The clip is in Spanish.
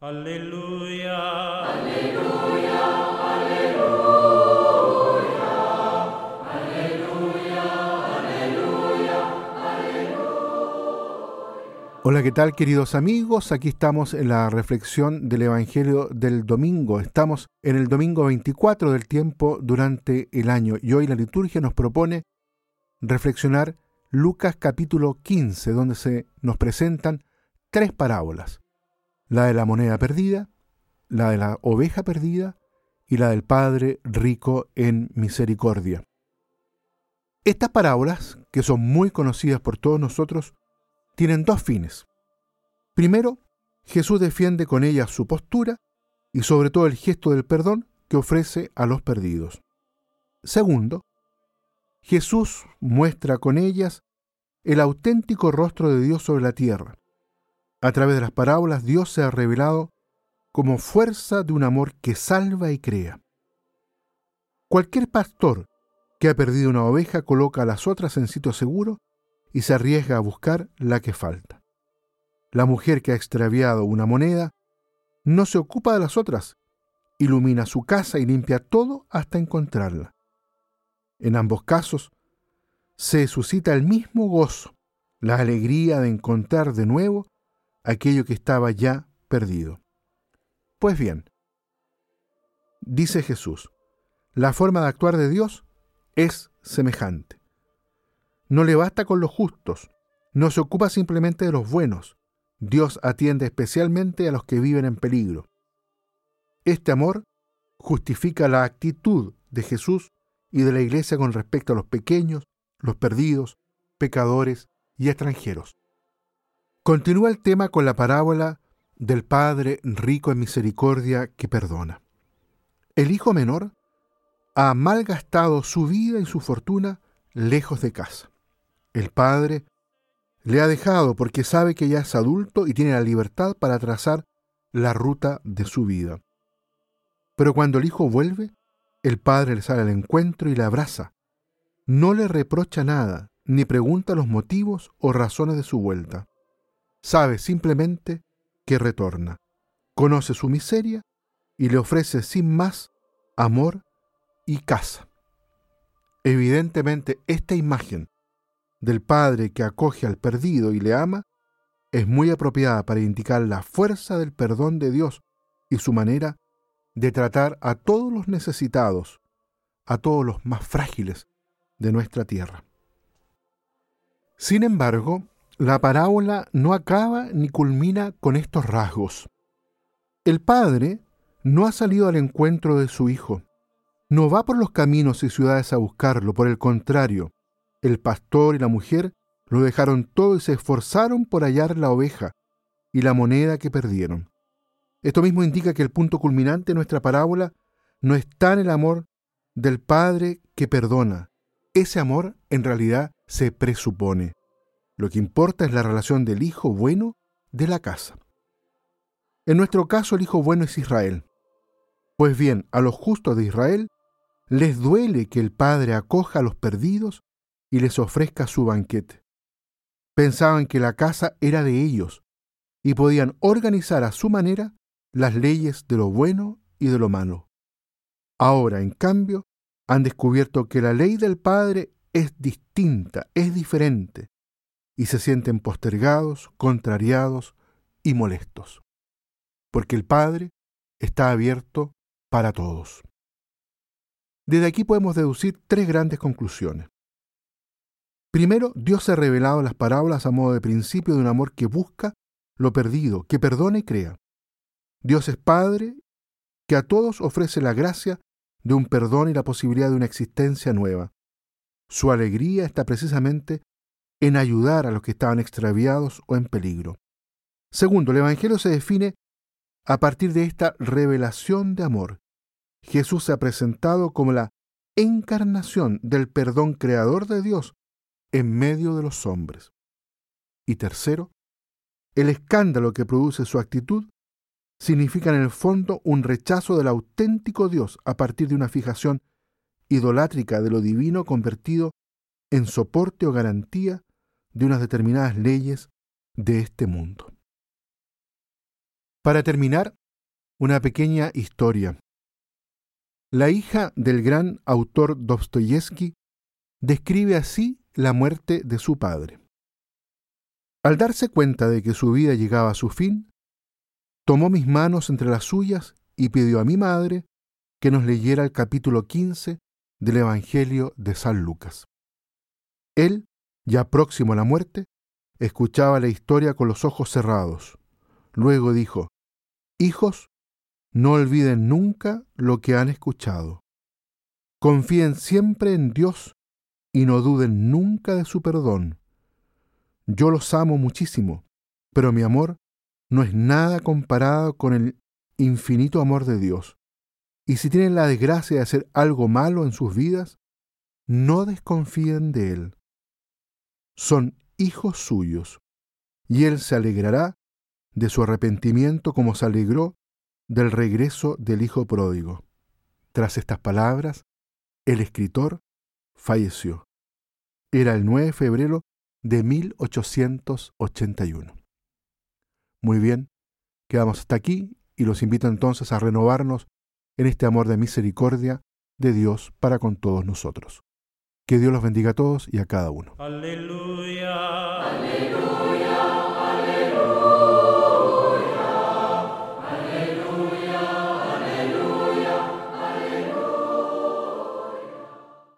Aleluya. Aleluya, aleluya, aleluya, aleluya. Hola, ¿qué tal queridos amigos? Aquí estamos en la reflexión del Evangelio del domingo. Estamos en el domingo 24 del tiempo durante el año y hoy la liturgia nos propone reflexionar Lucas capítulo 15, donde se nos presentan tres parábolas. La de la moneda perdida, la de la oveja perdida y la del Padre rico en misericordia. Estas parábolas, que son muy conocidas por todos nosotros, tienen dos fines. Primero, Jesús defiende con ellas su postura y sobre todo el gesto del perdón que ofrece a los perdidos. Segundo, Jesús muestra con ellas el auténtico rostro de Dios sobre la tierra. A través de las parábolas Dios se ha revelado como fuerza de un amor que salva y crea. Cualquier pastor que ha perdido una oveja coloca a las otras en sitio seguro y se arriesga a buscar la que falta. La mujer que ha extraviado una moneda no se ocupa de las otras, ilumina su casa y limpia todo hasta encontrarla. En ambos casos, se suscita el mismo gozo, la alegría de encontrar de nuevo aquello que estaba ya perdido. Pues bien, dice Jesús, la forma de actuar de Dios es semejante. No le basta con los justos, no se ocupa simplemente de los buenos, Dios atiende especialmente a los que viven en peligro. Este amor justifica la actitud de Jesús y de la Iglesia con respecto a los pequeños, los perdidos, pecadores y extranjeros. Continúa el tema con la parábola del Padre rico en misericordia que perdona. El hijo menor ha malgastado su vida y su fortuna lejos de casa. El padre le ha dejado porque sabe que ya es adulto y tiene la libertad para trazar la ruta de su vida. Pero cuando el hijo vuelve, el padre le sale al encuentro y le abraza. No le reprocha nada, ni pregunta los motivos o razones de su vuelta. Sabe simplemente que retorna, conoce su miseria y le ofrece sin más amor y casa. Evidentemente, esta imagen del Padre que acoge al perdido y le ama es muy apropiada para indicar la fuerza del perdón de Dios y su manera de tratar a todos los necesitados, a todos los más frágiles de nuestra tierra. Sin embargo, la parábola no acaba ni culmina con estos rasgos. El padre no ha salido al encuentro de su hijo, no va por los caminos y ciudades a buscarlo, por el contrario, el pastor y la mujer lo dejaron todo y se esforzaron por hallar la oveja y la moneda que perdieron. Esto mismo indica que el punto culminante de nuestra parábola no está en el amor del Padre que perdona. Ese amor en realidad se presupone. Lo que importa es la relación del Hijo bueno de la casa. En nuestro caso el Hijo bueno es Israel. Pues bien, a los justos de Israel les duele que el Padre acoja a los perdidos y les ofrezca su banquete. Pensaban que la casa era de ellos y podían organizar a su manera las leyes de lo bueno y de lo malo. Ahora, en cambio, han descubierto que la ley del Padre es distinta, es diferente, y se sienten postergados, contrariados y molestos, porque el Padre está abierto para todos. Desde aquí podemos deducir tres grandes conclusiones. Primero, Dios ha revelado las parábolas a modo de principio de un amor que busca lo perdido, que perdona y crea. Dios es Padre que a todos ofrece la gracia de un perdón y la posibilidad de una existencia nueva. Su alegría está precisamente en ayudar a los que estaban extraviados o en peligro. Segundo, el Evangelio se define a partir de esta revelación de amor. Jesús se ha presentado como la encarnación del perdón creador de Dios en medio de los hombres. Y tercero, el escándalo que produce su actitud significa en el fondo un rechazo del auténtico Dios a partir de una fijación idolátrica de lo divino convertido en soporte o garantía de unas determinadas leyes de este mundo. Para terminar, una pequeña historia. La hija del gran autor Dostoyevsky describe así la muerte de su padre. Al darse cuenta de que su vida llegaba a su fin, tomó mis manos entre las suyas y pidió a mi madre que nos leyera el capítulo 15 del Evangelio de San Lucas. Él, ya próximo a la muerte, escuchaba la historia con los ojos cerrados. Luego dijo, Hijos, no olviden nunca lo que han escuchado. Confíen siempre en Dios y no duden nunca de su perdón. Yo los amo muchísimo, pero mi amor no es nada comparado con el infinito amor de Dios. Y si tienen la desgracia de hacer algo malo en sus vidas, no desconfíen de Él. Son hijos suyos, y Él se alegrará de su arrepentimiento como se alegró del regreso del Hijo pródigo. Tras estas palabras, el escritor falleció. Era el 9 de febrero de 1881. Muy bien, quedamos hasta aquí y los invito entonces a renovarnos en este amor de misericordia de Dios para con todos nosotros. Que Dios los bendiga a todos y a cada uno. Aleluya. Aleluya.